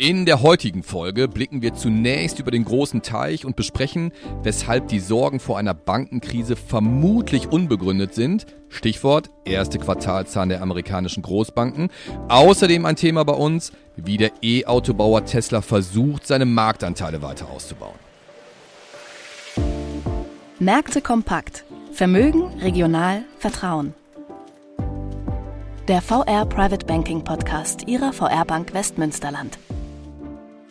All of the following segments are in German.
In der heutigen Folge blicken wir zunächst über den großen Teich und besprechen, weshalb die Sorgen vor einer Bankenkrise vermutlich unbegründet sind. Stichwort erste Quartalzahlen der amerikanischen Großbanken. Außerdem ein Thema bei uns, wie der E-Autobauer Tesla versucht, seine Marktanteile weiter auszubauen. Märkte kompakt. Vermögen, regional, Vertrauen. Der VR Private Banking Podcast Ihrer VR Bank Westmünsterland.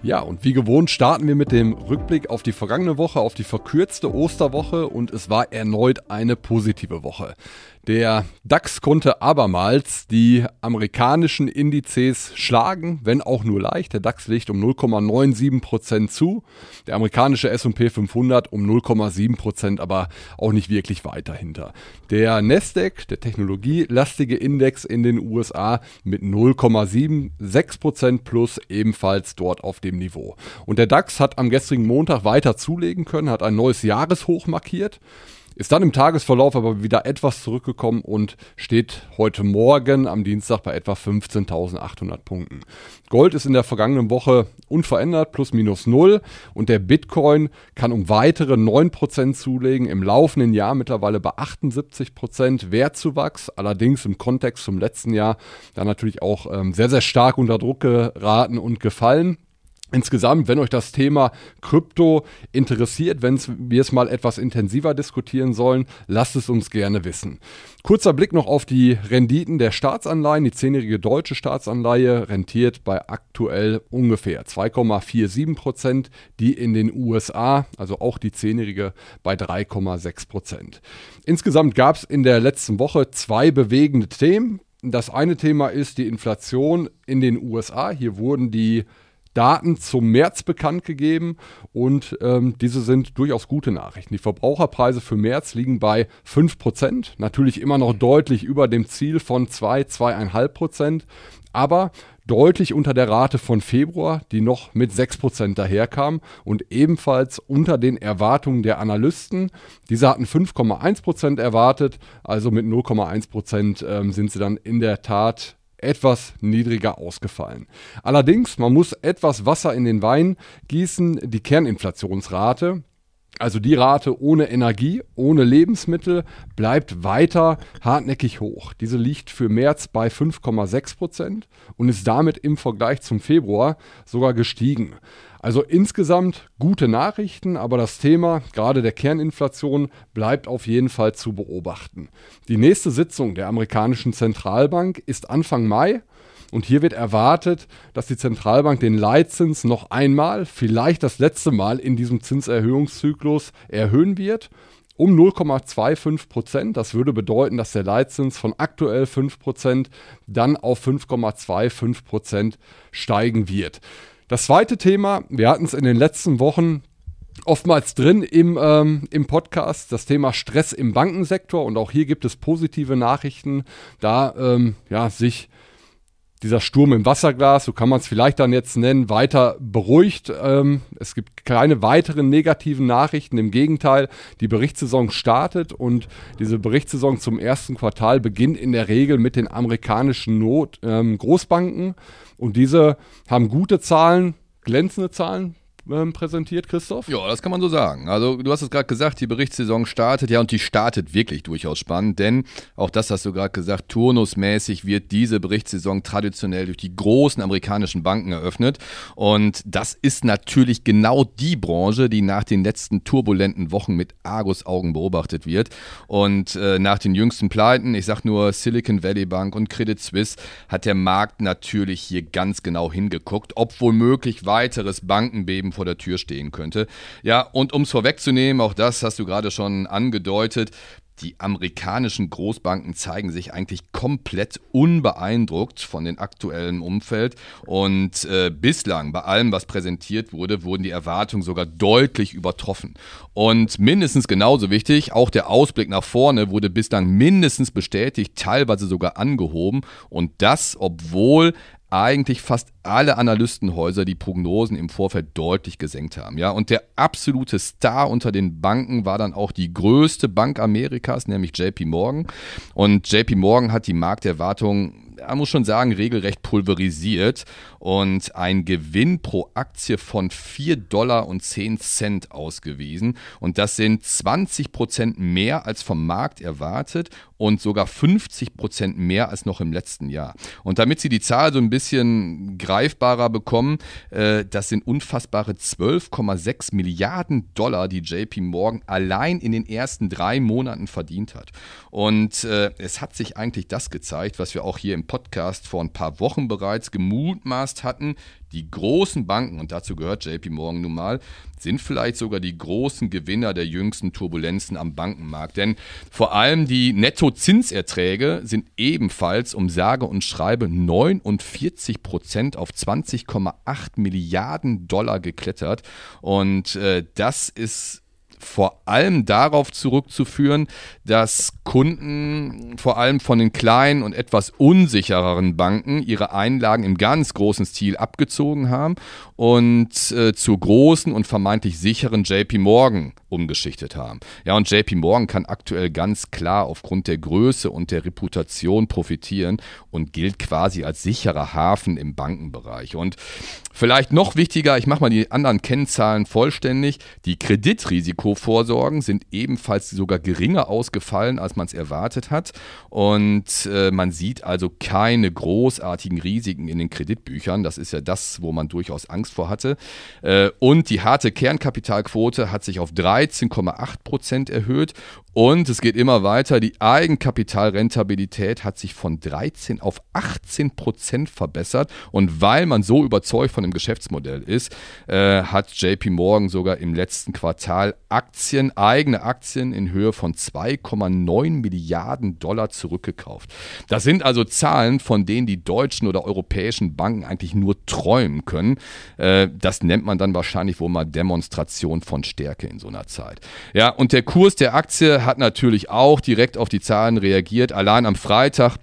Ja, und wie gewohnt starten wir mit dem Rückblick auf die vergangene Woche, auf die verkürzte Osterwoche und es war erneut eine positive Woche. Der DAX konnte abermals die amerikanischen Indizes schlagen, wenn auch nur leicht. Der DAX legt um 0,97% zu, der amerikanische S&P 500 um 0,7%, aber auch nicht wirklich weit dahinter. Der Nasdaq, der technologielastige Index in den USA mit 0,76% plus ebenfalls dort auf dem Niveau. Und der DAX hat am gestrigen Montag weiter zulegen können, hat ein neues Jahreshoch markiert. Ist dann im Tagesverlauf aber wieder etwas zurückgekommen und steht heute Morgen am Dienstag bei etwa 15.800 Punkten. Gold ist in der vergangenen Woche unverändert, plus minus null. Und der Bitcoin kann um weitere 9% zulegen. Im laufenden Jahr mittlerweile bei 78% Wertzuwachs. Allerdings im Kontext zum letzten Jahr da natürlich auch ähm, sehr, sehr stark unter Druck geraten und gefallen. Insgesamt, wenn euch das Thema Krypto interessiert, wenn wir es mal etwas intensiver diskutieren sollen, lasst es uns gerne wissen. Kurzer Blick noch auf die Renditen der Staatsanleihen. Die zehnjährige deutsche Staatsanleihe rentiert bei aktuell ungefähr 2,47 Prozent, die in den USA, also auch die zehnjährige, bei 3,6 Prozent. Insgesamt gab es in der letzten Woche zwei bewegende Themen. Das eine Thema ist die Inflation in den USA. Hier wurden die Daten zum März bekannt gegeben und ähm, diese sind durchaus gute Nachrichten. Die Verbraucherpreise für März liegen bei 5%, natürlich immer noch deutlich über dem Ziel von 2, 2,5%, aber deutlich unter der Rate von Februar, die noch mit 6% daherkam und ebenfalls unter den Erwartungen der Analysten. Diese hatten 5,1% erwartet, also mit 0,1% ähm, sind sie dann in der Tat etwas niedriger ausgefallen. Allerdings, man muss etwas Wasser in den Wein gießen. Die Kerninflationsrate, also die Rate ohne Energie, ohne Lebensmittel, bleibt weiter hartnäckig hoch. Diese liegt für März bei 5,6 Prozent und ist damit im Vergleich zum Februar sogar gestiegen. Also insgesamt gute Nachrichten, aber das Thema, gerade der Kerninflation, bleibt auf jeden Fall zu beobachten. Die nächste Sitzung der amerikanischen Zentralbank ist Anfang Mai. Und hier wird erwartet, dass die Zentralbank den Leitzins noch einmal, vielleicht das letzte Mal in diesem Zinserhöhungszyklus erhöhen wird um 0,25 Prozent. Das würde bedeuten, dass der Leitzins von aktuell 5 Prozent dann auf 5,25 Prozent steigen wird. Das zweite Thema, wir hatten es in den letzten Wochen oftmals drin im, ähm, im Podcast, das Thema Stress im Bankensektor. Und auch hier gibt es positive Nachrichten, da ähm, ja, sich dieser Sturm im Wasserglas, so kann man es vielleicht dann jetzt nennen, weiter beruhigt. Ähm, es gibt keine weiteren negativen Nachrichten. Im Gegenteil, die Berichtssaison startet und diese Berichtssaison zum ersten Quartal beginnt in der Regel mit den amerikanischen Not ähm, Großbanken. Und diese haben gute Zahlen, glänzende Zahlen, ähm, präsentiert, Christoph? Ja, das kann man so sagen. Also du hast es gerade gesagt, die Berichtssaison startet, ja, und die startet wirklich durchaus spannend, denn auch das hast du gerade gesagt, turnusmäßig wird diese Berichtssaison traditionell durch die großen amerikanischen Banken eröffnet. Und das ist natürlich genau die Branche, die nach den letzten turbulenten Wochen mit Argus-Augen beobachtet wird. Und äh, nach den jüngsten Pleiten, ich sag nur Silicon Valley Bank und Credit Suisse, hat der Markt natürlich hier ganz genau hingeguckt, ob womöglich weiteres Bankenbeben vor der Tür stehen könnte. Ja, und um es vorwegzunehmen, auch das hast du gerade schon angedeutet, die amerikanischen Großbanken zeigen sich eigentlich komplett unbeeindruckt von dem aktuellen Umfeld. Und äh, bislang, bei allem, was präsentiert wurde, wurden die Erwartungen sogar deutlich übertroffen. Und mindestens genauso wichtig, auch der Ausblick nach vorne wurde bislang mindestens bestätigt, teilweise sogar angehoben. Und das, obwohl eigentlich fast alle Analystenhäuser die Prognosen im Vorfeld deutlich gesenkt haben. Ja, und der absolute Star unter den Banken war dann auch die größte Bank Amerikas, nämlich JP Morgan. Und JP Morgan hat die Markterwartungen man muss schon sagen, regelrecht pulverisiert und ein Gewinn pro Aktie von 4 Dollar und 10 Cent ausgewiesen. Und das sind 20 Prozent mehr als vom Markt erwartet und sogar 50 Prozent mehr als noch im letzten Jahr. Und damit Sie die Zahl so ein bisschen greifbarer bekommen, äh, das sind unfassbare 12,6 Milliarden Dollar, die JP Morgan allein in den ersten drei Monaten verdient hat. Und äh, es hat sich eigentlich das gezeigt, was wir auch hier im Podcast vor ein paar Wochen bereits gemutmaßt hatten, die großen Banken, und dazu gehört JP Morgan nun mal, sind vielleicht sogar die großen Gewinner der jüngsten Turbulenzen am Bankenmarkt. Denn vor allem die Nettozinserträge sind ebenfalls um sage und schreibe 49 Prozent auf 20,8 Milliarden Dollar geklettert. Und äh, das ist vor allem darauf zurückzuführen, dass Kunden vor allem von den kleinen und etwas unsichereren Banken ihre Einlagen im ganz großen Stil abgezogen haben und äh, zu großen und vermeintlich sicheren JP Morgan umgeschichtet haben. Ja, und JP Morgan kann aktuell ganz klar aufgrund der Größe und der Reputation profitieren und gilt quasi als sicherer Hafen im Bankenbereich. Und vielleicht noch wichtiger, ich mache mal die anderen Kennzahlen vollständig, die Kreditrisikovorsorgen sind ebenfalls sogar geringer ausgefallen, als man es erwartet hat. Und äh, man sieht also keine großartigen Risiken in den Kreditbüchern. Das ist ja das, wo man durchaus Angst vor hatte. Äh, und die harte Kernkapitalquote hat sich auf 13,8 Prozent erhöht und es geht immer weiter. Die Eigenkapitalrentabilität hat sich von 13 auf 18 Prozent verbessert. Und weil man so überzeugt von dem Geschäftsmodell ist, äh, hat JP Morgan sogar im letzten Quartal Aktien, eigene Aktien in Höhe von 2,9 Milliarden Dollar zurückgekauft. Das sind also Zahlen, von denen die deutschen oder europäischen Banken eigentlich nur träumen können. Äh, das nennt man dann wahrscheinlich wohl mal Demonstration von Stärke in so einer Zeit. Ja, und der Kurs der Aktie hat natürlich auch direkt auf die Zahlen reagiert. Allein am Freitag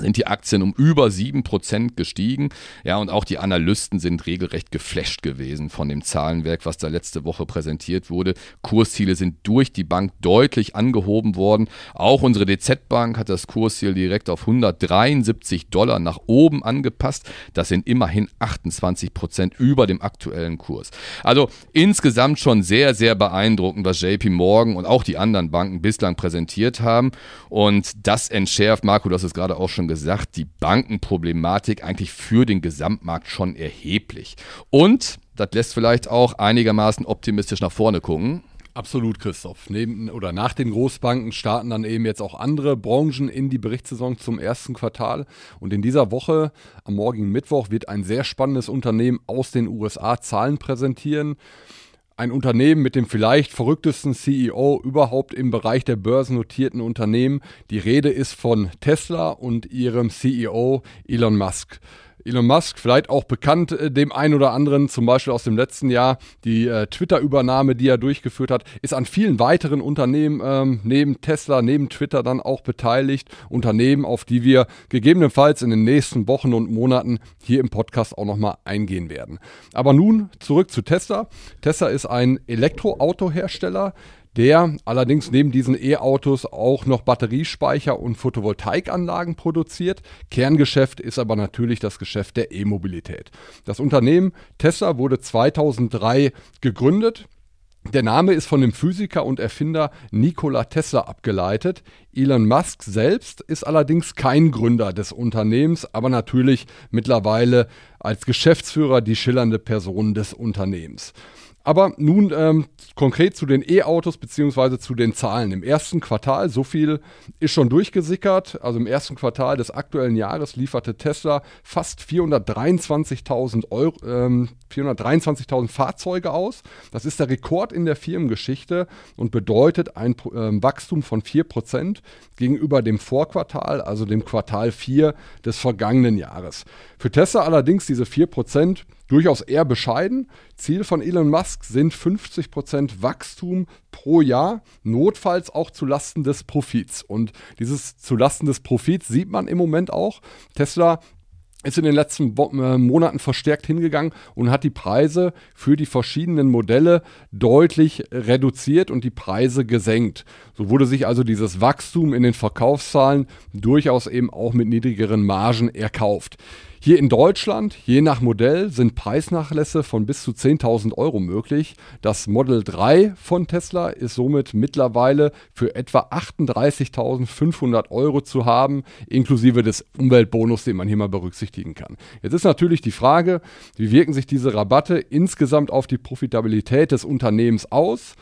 sind die Aktien um über 7% gestiegen. Ja, und auch die Analysten sind regelrecht geflasht gewesen von dem Zahlenwerk, was da letzte Woche präsentiert wurde. Kursziele sind durch die Bank deutlich angehoben worden. Auch unsere DZ-Bank hat das Kursziel direkt auf 173 Dollar nach oben angepasst. Das sind immerhin 28% über dem aktuellen Kurs. Also insgesamt schon sehr, sehr beeindruckend, was JP Morgan und auch die anderen Banken bislang präsentiert haben. Und das entschärft, Marco, hast es gerade auch schon gesagt, die Bankenproblematik eigentlich für den Gesamtmarkt schon erheblich. Und das lässt vielleicht auch einigermaßen optimistisch nach vorne gucken. Absolut, Christoph. Neben oder nach den Großbanken starten dann eben jetzt auch andere Branchen in die Berichtssaison zum ersten Quartal. Und in dieser Woche, am morgigen Mittwoch, wird ein sehr spannendes Unternehmen aus den USA Zahlen präsentieren ein Unternehmen mit dem vielleicht verrücktesten CEO überhaupt im Bereich der börsennotierten Unternehmen. Die Rede ist von Tesla und ihrem CEO Elon Musk. Elon Musk, vielleicht auch bekannt äh, dem einen oder anderen, zum Beispiel aus dem letzten Jahr, die äh, Twitter-Übernahme, die er durchgeführt hat, ist an vielen weiteren Unternehmen ähm, neben Tesla, neben Twitter dann auch beteiligt. Unternehmen, auf die wir gegebenenfalls in den nächsten Wochen und Monaten hier im Podcast auch nochmal eingehen werden. Aber nun zurück zu Tesla. Tesla ist ein Elektroautohersteller, der allerdings neben diesen E-Autos auch noch Batteriespeicher und Photovoltaikanlagen produziert. Kerngeschäft ist aber natürlich das Geschäft der E-Mobilität. Das Unternehmen Tesla wurde 2003 gegründet. Der Name ist von dem Physiker und Erfinder Nikola Tesla abgeleitet. Elon Musk selbst ist allerdings kein Gründer des Unternehmens, aber natürlich mittlerweile als Geschäftsführer die schillernde Person des Unternehmens. Aber nun ähm, konkret zu den E-Autos beziehungsweise zu den Zahlen. Im ersten Quartal, so viel ist schon durchgesickert. Also im ersten Quartal des aktuellen Jahres lieferte Tesla fast 423.000 Euro, ähm, 423.000 Fahrzeuge aus. Das ist der Rekord in der Firmengeschichte und bedeutet ein äh, Wachstum von 4% gegenüber dem Vorquartal, also dem Quartal 4 des vergangenen Jahres. Für Tesla allerdings diese 4% durchaus eher bescheiden. Ziel von Elon Musk sind 50% Wachstum pro Jahr, notfalls auch zulasten des Profits. Und dieses zulasten des Profits sieht man im Moment auch. Tesla ist in den letzten äh, Monaten verstärkt hingegangen und hat die Preise für die verschiedenen Modelle deutlich reduziert und die Preise gesenkt. So wurde sich also dieses Wachstum in den Verkaufszahlen durchaus eben auch mit niedrigeren Margen erkauft. Hier in Deutschland, je nach Modell, sind Preisnachlässe von bis zu 10.000 Euro möglich. Das Model 3 von Tesla ist somit mittlerweile für etwa 38.500 Euro zu haben, inklusive des Umweltbonus, den man hier mal berücksichtigen kann. Jetzt ist natürlich die Frage, wie wirken sich diese Rabatte insgesamt auf die Profitabilität des Unternehmens aus?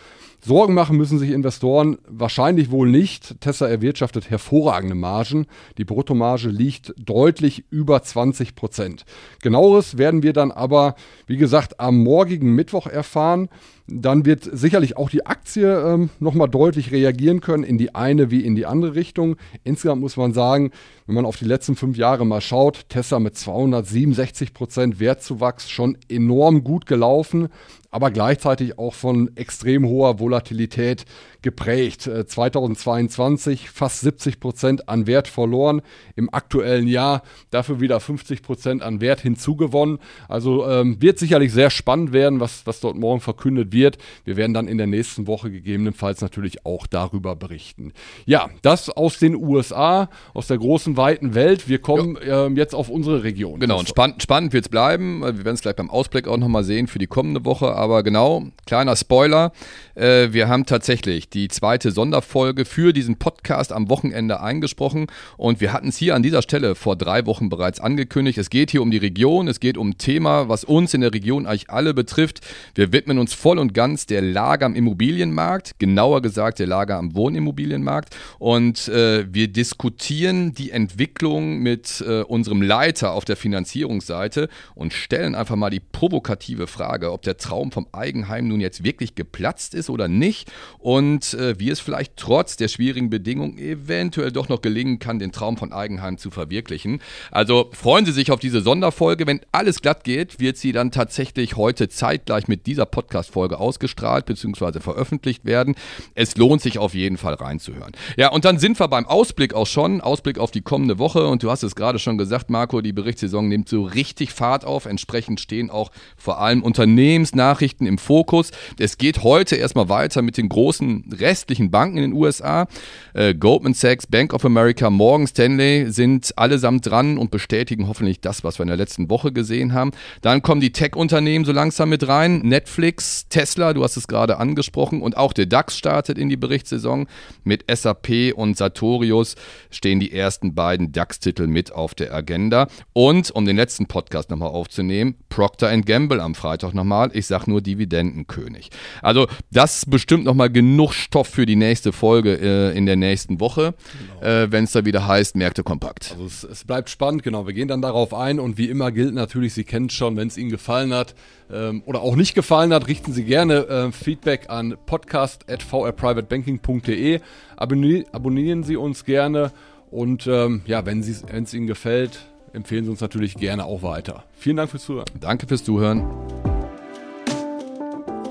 Sorgen machen müssen sich Investoren wahrscheinlich wohl nicht. Tesla erwirtschaftet hervorragende Margen. Die Bruttomarge liegt deutlich über 20 Prozent. Genaueres werden wir dann aber, wie gesagt, am morgigen Mittwoch erfahren. Dann wird sicherlich auch die Aktie ähm, nochmal deutlich reagieren können, in die eine wie in die andere Richtung. Insgesamt muss man sagen, wenn man auf die letzten fünf Jahre mal schaut, Tesla mit 267 Prozent Wertzuwachs schon enorm gut gelaufen, aber gleichzeitig auch von extrem hoher Volatilität geprägt. 2022 äh, fast 70 Prozent an Wert verloren, im aktuellen Jahr dafür wieder 50 Prozent an Wert hinzugewonnen. Also ähm, wird sicherlich sehr spannend werden, was, was dort morgen verkündet wird. Wir werden dann in der nächsten Woche gegebenenfalls natürlich auch darüber berichten. Ja, das aus den USA, aus der großen, weiten Welt. Wir kommen ja. äh, jetzt auf unsere Region. Genau, und spann spannend wird es bleiben. Wir werden es gleich beim Ausblick auch nochmal sehen für die kommende Woche. Aber genau, kleiner Spoiler. Äh, wir haben tatsächlich die zweite Sonderfolge für diesen Podcast am Wochenende eingesprochen und wir hatten es hier an dieser Stelle vor drei Wochen bereits angekündigt. Es geht hier um die Region, es geht um ein Thema, was uns in der Region eigentlich alle betrifft. Wir widmen uns voll und ganz der Lage am Immobilienmarkt, genauer gesagt der Lage am Wohnimmobilienmarkt und äh, wir diskutieren die Entwicklung mit äh, unserem Leiter auf der Finanzierungsseite und stellen einfach mal die provokative Frage, ob der Traum vom Eigenheim nun jetzt wirklich geplatzt ist oder nicht und äh, wie es vielleicht trotz der schwierigen Bedingungen eventuell doch noch gelingen kann, den Traum von Eigenheim zu verwirklichen. Also freuen Sie sich auf diese Sonderfolge. Wenn alles glatt geht, wird sie dann tatsächlich heute zeitgleich mit dieser Podcast-Folge ausgestrahlt bzw. veröffentlicht werden. Es lohnt sich auf jeden Fall reinzuhören. Ja, und dann sind wir beim Ausblick auch schon. Ausblick auf die kommende Woche. Und du hast es gerade schon gesagt, Marco, die Berichtssaison nimmt so richtig Fahrt auf. Entsprechend stehen auch vor allem Unternehmensnachrichten im Fokus. Es geht heute erstmal weiter mit den großen restlichen Banken in den USA. Äh, Goldman Sachs, Bank of America, Morgan Stanley sind allesamt dran und bestätigen hoffentlich das, was wir in der letzten Woche gesehen haben. Dann kommen die Tech-Unternehmen so langsam mit rein. Netflix, Tesla, du hast es gerade angesprochen. Und auch der DAX startet in die Berichtssaison. Mit SAP und Sartorius stehen die ersten beiden DAX-Titel mit auf der Agenda. Und um den letzten Podcast nochmal aufzunehmen, Procter Gamble am Freitag nochmal. Ich sag nur Dividendenkönig. Also das bestimmt nochmal genug Stoff für die nächste Folge äh, in der nächsten Woche, genau. äh, wenn es da wieder heißt, Märkte kompakt. Also es, es, bleibt spannend, genau. Wir gehen dann darauf ein und wie immer gilt natürlich, Sie kennen es schon, wenn es Ihnen gefallen hat ähm, oder auch nicht gefallen hat, richten Sie gerne äh, Feedback an podcast.vrprivatebanking.de. Abonnier abonnieren Sie uns gerne und ähm, ja, wenn es Ihnen gefällt, empfehlen Sie uns natürlich gerne auch weiter. Vielen Dank fürs Zuhören. Danke fürs Zuhören.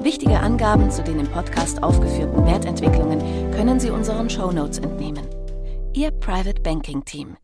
Wichtige Angaben zu den im Podcast aufgeführten Wertentwicklungen können Sie unseren Show Notes entnehmen. Ihr Private Banking Team.